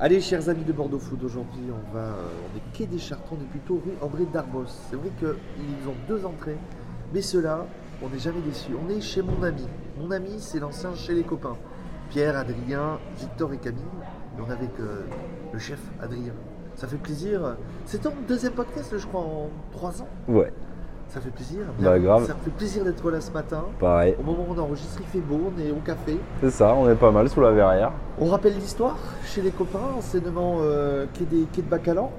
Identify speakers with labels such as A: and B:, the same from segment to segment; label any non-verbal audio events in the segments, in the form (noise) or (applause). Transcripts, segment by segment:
A: Allez, chers amis de Bordeaux Food, aujourd'hui on va, euh, on est quai des Chartrons, on est plutôt rue André Darbos. C'est vrai qu'ils ont deux entrées, mais ceux-là, on n'est jamais déçus. On est chez mon ami. Mon ami, c'est l'ancien chez les copains. Pierre, Adrien, Victor et Camille. Et on est avec euh, le chef Adrien. Ça fait plaisir. C'est ton deuxième podcast, je crois, en trois ans?
B: Ouais,
A: Ça fait plaisir.
B: Bah, grave.
A: Ça fait plaisir d'être là ce matin.
B: pareil.
A: Au moment où on enregistre, il fait beau, on est au café.
B: C'est ça, on est pas mal sous la verrière.
A: On rappelle l'histoire chez les copains, enseignement euh, quai, des, quai de Bacalan,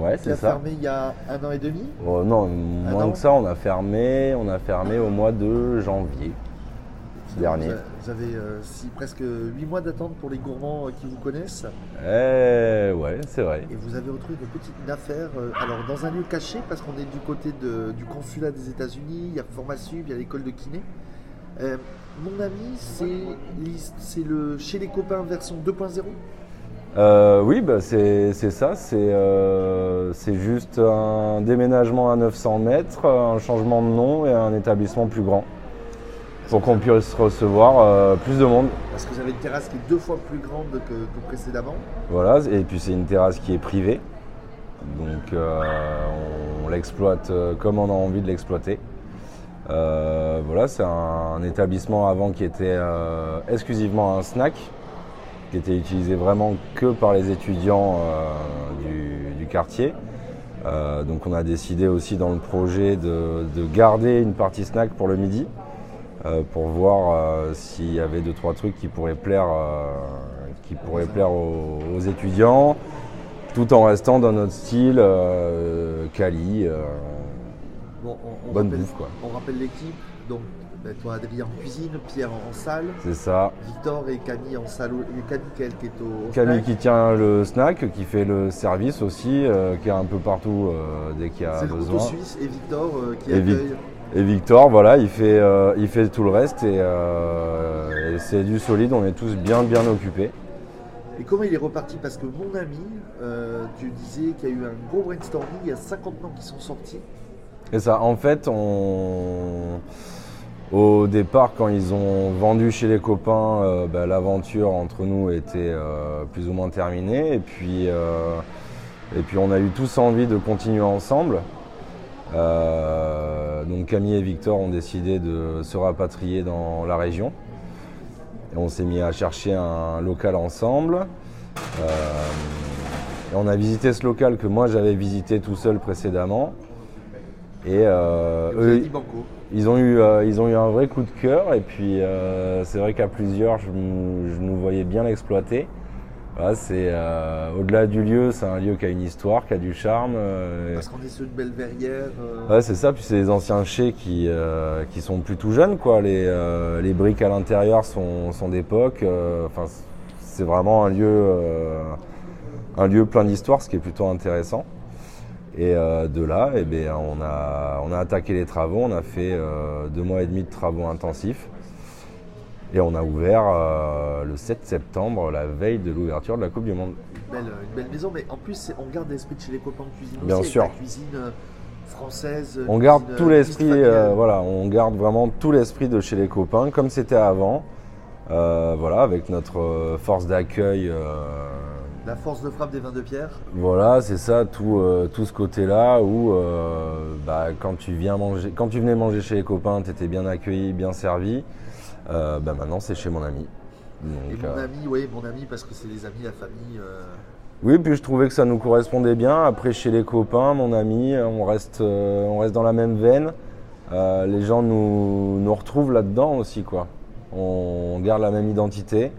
B: Ouais, c'est
A: a
B: ça.
A: fermé il y a un an et demi.
B: Oh, non, moins que ça, on a fermé, on a fermé au mois de janvier dernier.
A: Vous avez euh, si, presque 8 mois d'attente pour les gourmands euh, qui vous connaissent.
B: Eh ouais, c'est vrai.
A: Et vous avez retrouvé une petite affaire, euh, alors dans un lieu caché, parce qu'on est du côté de- du consulat des États-Unis, il y a Formasup, il y a l'école de kiné. Euh, mon ami, c'est le chez les copains version 2.0
B: Euh, oui, bah, c'est ça. C'est euh, c'est juste un déménagement à 900 mètres, un changement de nom et un établissement plus grand pour qu'on puisse recevoir euh, plus de monde.
A: Parce que vous avez une terrasse qui est deux fois plus grande que, que précédemment.
B: Voilà, et puis c'est une terrasse qui est privée. Donc euh, on, l'exploite euh, comme on a envie de l'exploiter. Euh, voilà, c'est un, un établissement avant qui était exclusivement un snack, qui était utilisé vraiment que par les étudiants du, du quartier. Donc on a décidé aussi dans le projet de, de garder une partie snack pour le midi, pour voir euh, s'il y avait deux trois trucs qui pourraient plaire, euh, qui pourraient plaire aux, aux étudiants, tout en restant dans notre style euh, Cali. euh,
A: Bon, on, on
B: Bonne
A: rappelle,
B: bouffe, quoi.
A: On rappelle l'équipe. Donc, ben, toi, Adrien en cuisine, Pierre en, en salle,
B: c'est ça.
A: Victor et Camille en salle. Et Camille, quel qui est au, au
B: Camille
A: snack.
B: qui tient le snack, qui fait le service aussi, euh, qui est un peu partout euh, dès qu'il y a
A: C'est le couteau
B: besoin.
A: suisse et Victor euh, qui
B: Et. Et Victor, voilà, il fait, euh, il fait tout le reste et, euh, et c'est du solide, on est tous bien bien occupés.
A: Et comment il est reparti? Parce que mon ami, euh, tu disais qu'il y a eu un gros brainstorming, il y a 50 noms qui sont sortis.
B: Et ça, en fait, on... au départ, quand ils ont vendu chez les copains, bah, l'aventure entre nous était plus ou moins terminée. Et puis, et puis, on a eu tous envie de continuer ensemble. Euh, donc, Camille et Victor ont décidé de se rapatrier dans la région. Et on s'est mis à chercher un local ensemble. Euh, et on a visité ce local que moi j'avais visité tout seul précédemment. Et euh, eux, ils ont, eu, ils ont eu un vrai coup de cœur. Et puis euh, c'est vrai qu'à plusieurs, je, nous- je nous voyais bien l'exploiter. Voilà, c'est euh, au-delà du lieu, c'est un lieu qui a une histoire, qui a du charme. euh,
A: Parce qu'on est sur une belle verrière. euh,
B: Ouais, c'est ça. Puis c'est les anciens chais qui, euh, qui sont plus tout jeunes, quoi. Les, euh, les briques à l'intérieur sont, sont d'époque. Enfin, c'est vraiment un lieu, euh, un lieu plein d'histoire, ce qui est plutôt intéressant. Et euh, de là, eh bien, on, a, on a attaqué les travaux. On a fait deux mois et demi de travaux intensifs. Et on a ouvert euh, le 7 septembre, la veille de l'ouverture de la Coupe du Monde.
A: une, belle, une belle maison, mais en plus, on garde l'esprit de chez les copains de cuisine
B: Bien
A: aussi, avec
B: sûr.
A: la cuisine euh, française.
B: On garde tout
A: euh,
B: l'esprit, euh, voilà, on garde vraiment tout l'esprit de chez les copains, comme c'était avant. Euh, voilà, avec notre euh, force d'accueil. euh,
A: La force de frappe des vins de pierre.
B: voilà, c'est ça, tout, euh, tout ce côté-là où euh, bah, quand, tu viens manger, quand tu venais manger chez les copains, tu étais bien accueilli, bien servi. Euh, bah, maintenant, c'est chez mon ami.
A: Et mon
B: euh,
A: ami, oui, mon ami, parce que c'est les amis, la famille. euh,
B: Oui, puis je trouvais que ça nous correspondait bien. Après, chez les copains, mon ami, on reste, on reste dans la même veine. Les gens nous, nous retrouvent là-dedans aussi, quoi. On garde la même identité.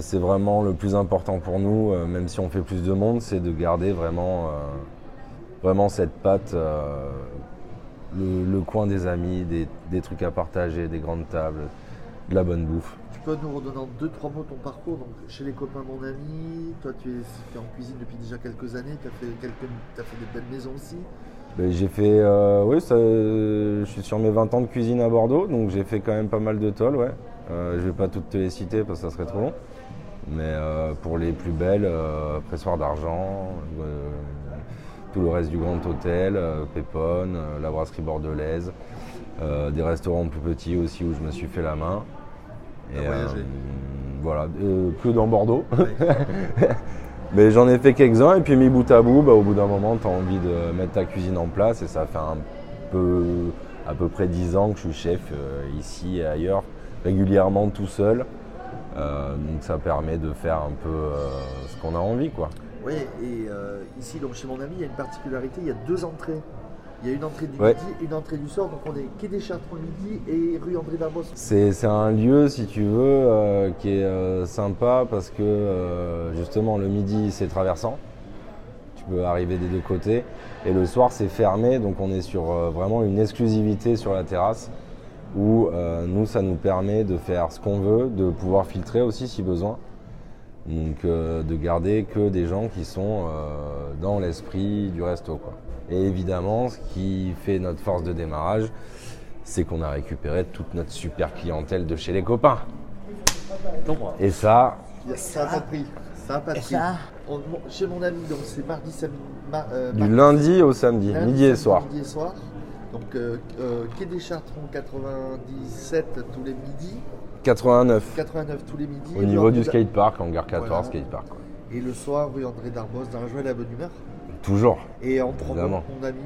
B: C'est vraiment le plus important pour nous, même si on fait plus de monde, c'est de garder vraiment, vraiment cette patte, euh, le, le coin des amis, des, des trucs à partager, des grandes tables, de la bonne bouffe.
A: Tu peux nous redonner en deux, trois mots ton parcours. Donc, chez les copains, mon ami, toi, tu es, en cuisine depuis déjà quelques années. Tu as fait, quelques, as fait des belles maisons aussi.
B: Ben, j'ai fait, euh, oui, ça, je suis sur mes 20 ans de cuisine à Bordeaux, donc j'ai fait quand même pas mal de tolls, ouais. Euh, je vais pas toutes te les citer parce que ça serait trop long. Mais euh, pour les plus belles, Pressoir d'Argent, tout le reste du Grand Hôtel, euh, Pépone, euh, la brasserie bordelaise, euh, des restaurants plus petits aussi où je me suis fait la main.
A: Voyagé.
B: voilà, que dans Bordeaux. (laughs) Mais j'en ai fait quelques-uns et puis mis bout à bout, bah, au bout d'un moment, tu as envie de mettre ta cuisine en place et ça fait un peu, à peu près 10 ans que je suis chef euh, ici et ailleurs, régulièrement tout seul. Euh, donc ça permet de faire un peu euh, ce qu'on a envie. quoi.
A: Oui, et euh, ici, donc chez mon ami, il y a une particularité, il y a deux entrées. Il y a une entrée du
B: Ouais.
A: midi et une entrée du soir. Donc on est quai des Chartrons le midi et rue André Darbos.
B: C'est c'est un lieu, si tu veux, euh, qui est euh, sympa parce que euh, justement le midi c'est traversant. Tu peux arriver des deux côtés. Et le soir c'est fermé, donc on est sur vraiment une exclusivité sur la terrasse où nous ça nous permet de faire ce qu'on veut, de pouvoir filtrer aussi si besoin. Donc euh, de garder que des gens qui sont euh, dans l'esprit du resto. Quoi. Et évidemment, ce qui fait notre force de démarrage, c'est qu'on a récupéré toute notre super clientèle de chez les copains. Et ça,
A: Ça n'a pas pris. Ça n'a pas
C: Et
A: pris.
C: ça
A: On- mon- chez mon ami, donc c'est mardi, samedi, mar- euh,
B: du
A: mardi,
B: lundi au samedi,
A: lundi,
B: midi et
A: samedi,
B: soir.
A: Midi et soir. Donc euh, euh, quai des Chartrons 97 tous les midis,
B: 89
A: 89 tous les midis.
B: au niveau du skatepark, hangar 14
A: Voilà.
B: skatepark. quoi.
A: Et le soir, rue André Darbos, dans la joie et la bonne humeur.
B: Toujours.
A: Et en mots, mon ami,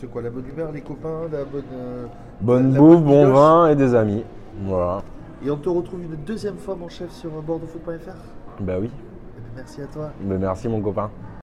A: c'est quoi la bonne humeur, les copains, la bonne. euh,
B: Bonne
A: la
B: bouffe,
A: bonne
B: bon vin et des amis. Voilà.
A: Et on te retrouve une deuxième fois, mon chef, sur bordeauxfoot.fr.
B: Bah oui.
A: Eh bien, Merci à toi.
B: Mais merci mon copain.